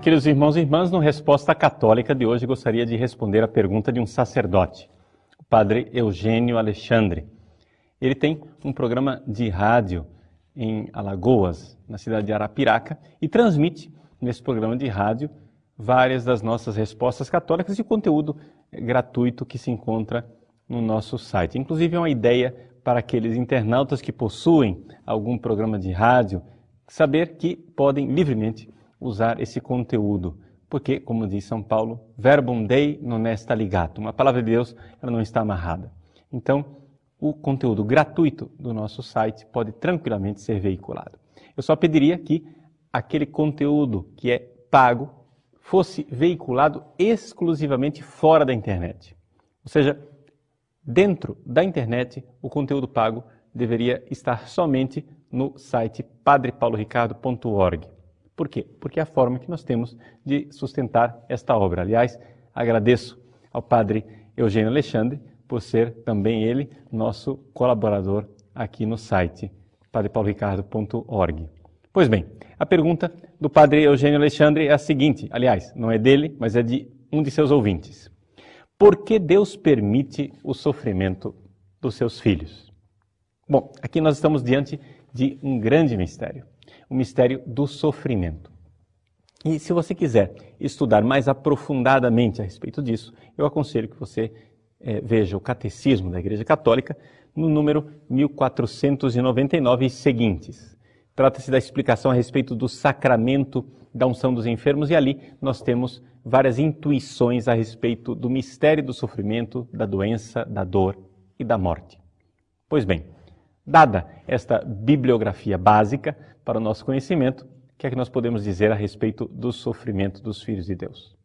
Queridos irmãos e irmãs, no Resposta Católica de hoje gostaria de responder a pergunta de um sacerdote, o padre Eugênio Alexandre. Ele tem um programa de rádio em Alagoas, na cidade de Arapiraca, e transmite nesse programa de rádio várias das nossas respostas católicas e conteúdo gratuito que se encontra no nosso site. Inclusive, é uma ideia para aqueles internautas que possuem algum programa de rádio saber que podem livremente usar esse conteúdo. Porque, como diz São Paulo, verbum dei non est ligato. Uma palavra de Deus, ela não está amarrada. Então, o conteúdo gratuito do nosso site pode tranquilamente ser veiculado. Eu só pediria que aquele conteúdo que é pago fosse veiculado exclusivamente fora da internet. Ou seja, dentro da internet, o conteúdo pago deveria estar somente no site padrepauloricardo.org. Por quê? Porque é a forma que nós temos de sustentar esta obra. Aliás, agradeço ao padre Eugênio Alexandre por ser também ele nosso colaborador aqui no site padrepauloricardo.org. Pois bem, a pergunta do padre Eugênio Alexandre é a seguinte, aliás, não é dele, mas é de um de seus ouvintes. Por que Deus permite o sofrimento dos seus filhos? Bom, aqui nós estamos diante de um grande mistério o mistério do sofrimento. E se você quiser estudar mais aprofundadamente a respeito disso, eu aconselho que você é, veja o Catecismo da Igreja Católica no número 1499 e seguintes. Trata-se da explicação a respeito do sacramento da unção dos enfermos, e ali nós temos várias intuições a respeito do mistério do sofrimento, da doença, da dor e da morte. Pois bem, dada esta bibliografia básica, para o nosso conhecimento, o que é que nós podemos dizer a respeito do sofrimento dos filhos de Deus?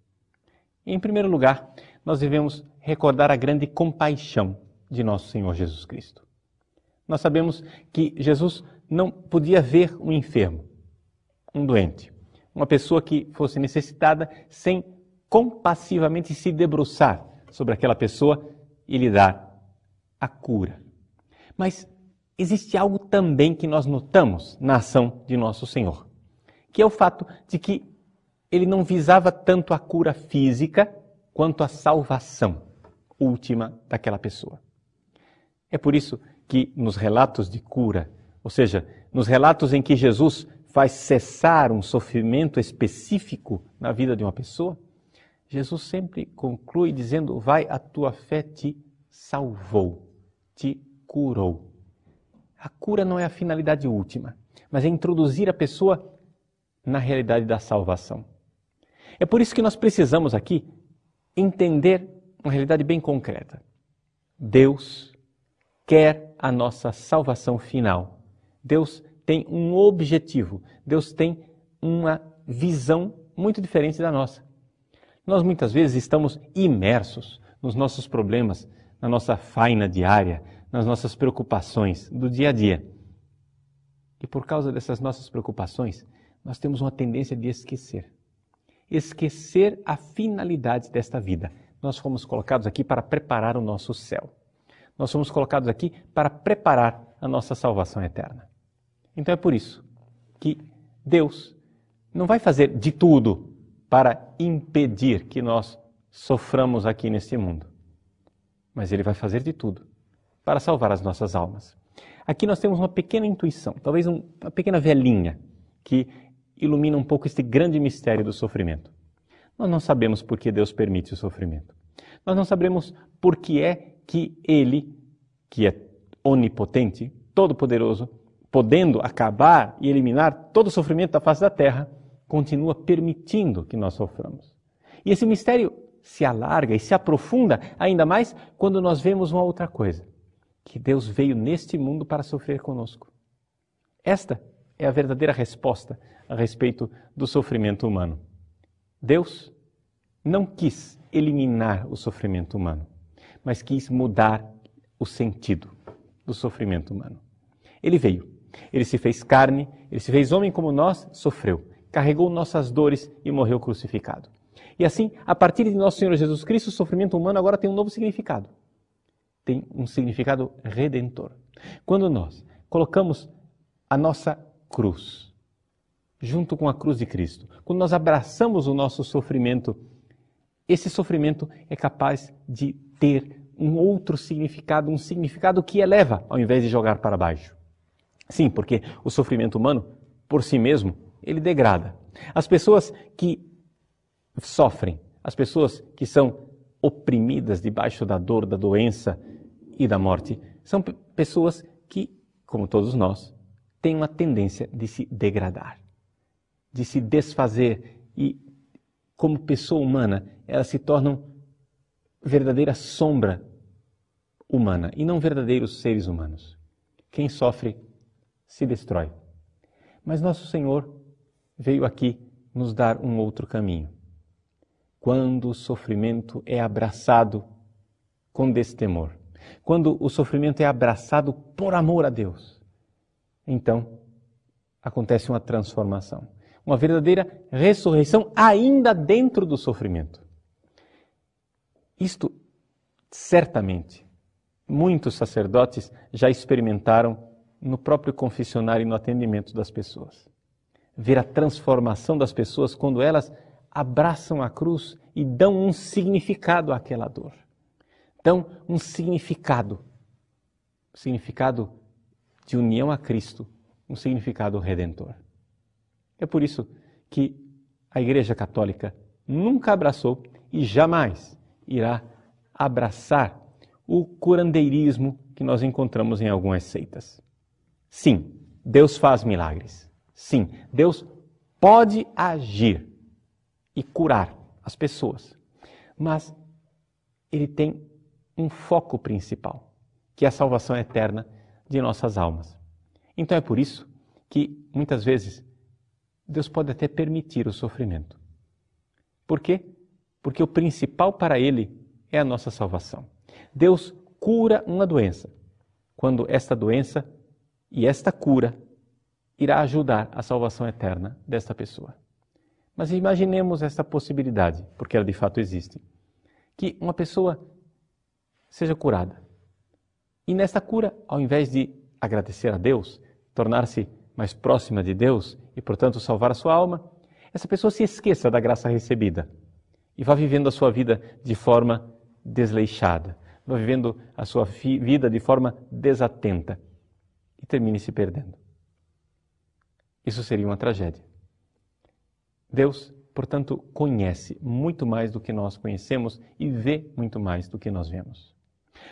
Em primeiro lugar, nós devemos recordar a grande compaixão de nosso Senhor Jesus Cristo. Nós sabemos que Jesus não podia ver um enfermo, um doente, uma pessoa que fosse necessitada sem compassivamente se debruçar sobre aquela pessoa e lhe dar a cura. Mas existe algo também que nós notamos na ação de nosso Senhor, que é o fato de que ele não visava tanto a cura física quanto a salvação última daquela pessoa. É por isso que nos relatos de cura, ou seja, nos relatos em que Jesus faz cessar um sofrimento específico na vida de uma pessoa, Jesus sempre conclui dizendo: Vai, a tua fé te salvou, te curou. A cura não é a finalidade última, mas é introduzir a pessoa na realidade da salvação. É por isso que nós precisamos aqui entender uma realidade bem concreta. Deus quer a nossa salvação final. Deus tem um objetivo. Deus tem uma visão muito diferente da nossa. Nós muitas vezes estamos imersos nos nossos problemas, na nossa faina diária, nas nossas preocupações do dia a dia. E por causa dessas nossas preocupações, nós temos uma tendência de esquecer. Esquecer a finalidade desta vida. Nós fomos colocados aqui para preparar o nosso céu. Nós fomos colocados aqui para preparar a nossa salvação eterna. Então é por isso que Deus não vai fazer de tudo para impedir que nós soframos aqui neste mundo. Mas Ele vai fazer de tudo para salvar as nossas almas. Aqui nós temos uma pequena intuição, talvez um, uma pequena velhinha, que ilumina um pouco este grande mistério do sofrimento. Nós não sabemos por que Deus permite o sofrimento. Nós não sabemos por que é que Ele, que é onipotente, todo-poderoso, podendo acabar e eliminar todo o sofrimento da face da terra, continua permitindo que nós soframos. E esse mistério se alarga e se aprofunda ainda mais quando nós vemos uma outra coisa que Deus veio neste mundo para sofrer conosco. Esta é a verdadeira resposta a respeito do sofrimento humano. Deus não quis eliminar o sofrimento humano, mas quis mudar o sentido do sofrimento humano. Ele veio, ele se fez carne, ele se fez homem como nós, sofreu. carregou nossas dores e morreu crucificado. E assim, a partir de nosso Senhor Jesus Cristo, o sofrimento humano agora tem um novo significado. Tem um significado redentor. Quando nós colocamos a nossa cruz junto com a cruz de Cristo, quando nós abraçamos o nosso sofrimento, esse sofrimento é capaz de ter um outro significado, um significado que eleva ao invés de jogar para baixo. Sim, porque o sofrimento humano, por si mesmo, ele degrada. As pessoas que sofrem, as pessoas que são oprimidas debaixo da dor, da doença e da morte, são pessoas que, como todos nós, têm uma tendência de se degradar, de se desfazer e, como pessoa humana, elas se tornam verdadeira sombra humana e não verdadeiros seres humanos. Quem sofre se destrói. Mas nosso Senhor veio aqui nos dar um outro caminho. Quando o sofrimento é abraçado com destemor, quando o sofrimento é abraçado por amor a Deus, então acontece uma transformação, uma verdadeira ressurreição ainda dentro do sofrimento. Isto certamente muitos sacerdotes já experimentaram no próprio confessionário e no atendimento das pessoas. Ver a transformação das pessoas quando elas abraçam a cruz e dão um significado àquela dor. Dão um significado, significado de união a Cristo, um significado redentor. É por isso que a Igreja Católica nunca abraçou e jamais irá abraçar o curandeirismo que nós encontramos em algumas seitas. Sim, Deus faz milagres. Sim, Deus pode agir e curar as pessoas. Mas ele tem um foco principal, que é a salvação eterna de nossas almas. Então é por isso que muitas vezes Deus pode até permitir o sofrimento. Por quê? Porque o principal para ele é a nossa salvação. Deus cura uma doença quando esta doença e esta cura irá ajudar a salvação eterna desta pessoa. Mas imaginemos essa possibilidade, porque ela de fato existe, que uma pessoa seja curada. E nesta cura, ao invés de agradecer a Deus, tornar-se mais próxima de Deus e, portanto, salvar a sua alma, essa pessoa se esqueça da graça recebida e vá vivendo a sua vida de forma desleixada, vá vivendo a sua vida de forma desatenta e termine se perdendo. Isso seria uma tragédia. Deus, portanto, conhece muito mais do que nós conhecemos e vê muito mais do que nós vemos.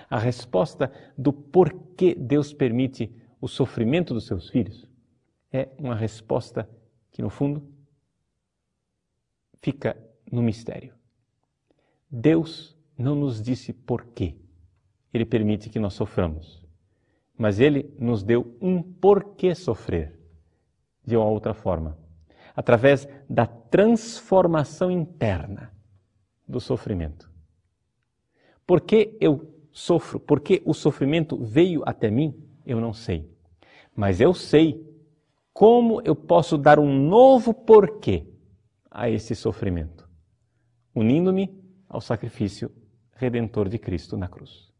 A resposta do porquê Deus permite o sofrimento dos seus filhos é uma resposta que, no fundo, fica no mistério. Deus não nos disse porquê Ele permite que nós soframos mas ele nos deu um porquê sofrer de uma outra forma, através da transformação interna do sofrimento. Por que eu sofro? Por que o sofrimento veio até mim? Eu não sei. Mas eu sei como eu posso dar um novo porquê a esse sofrimento, unindo-me ao sacrifício redentor de Cristo na cruz.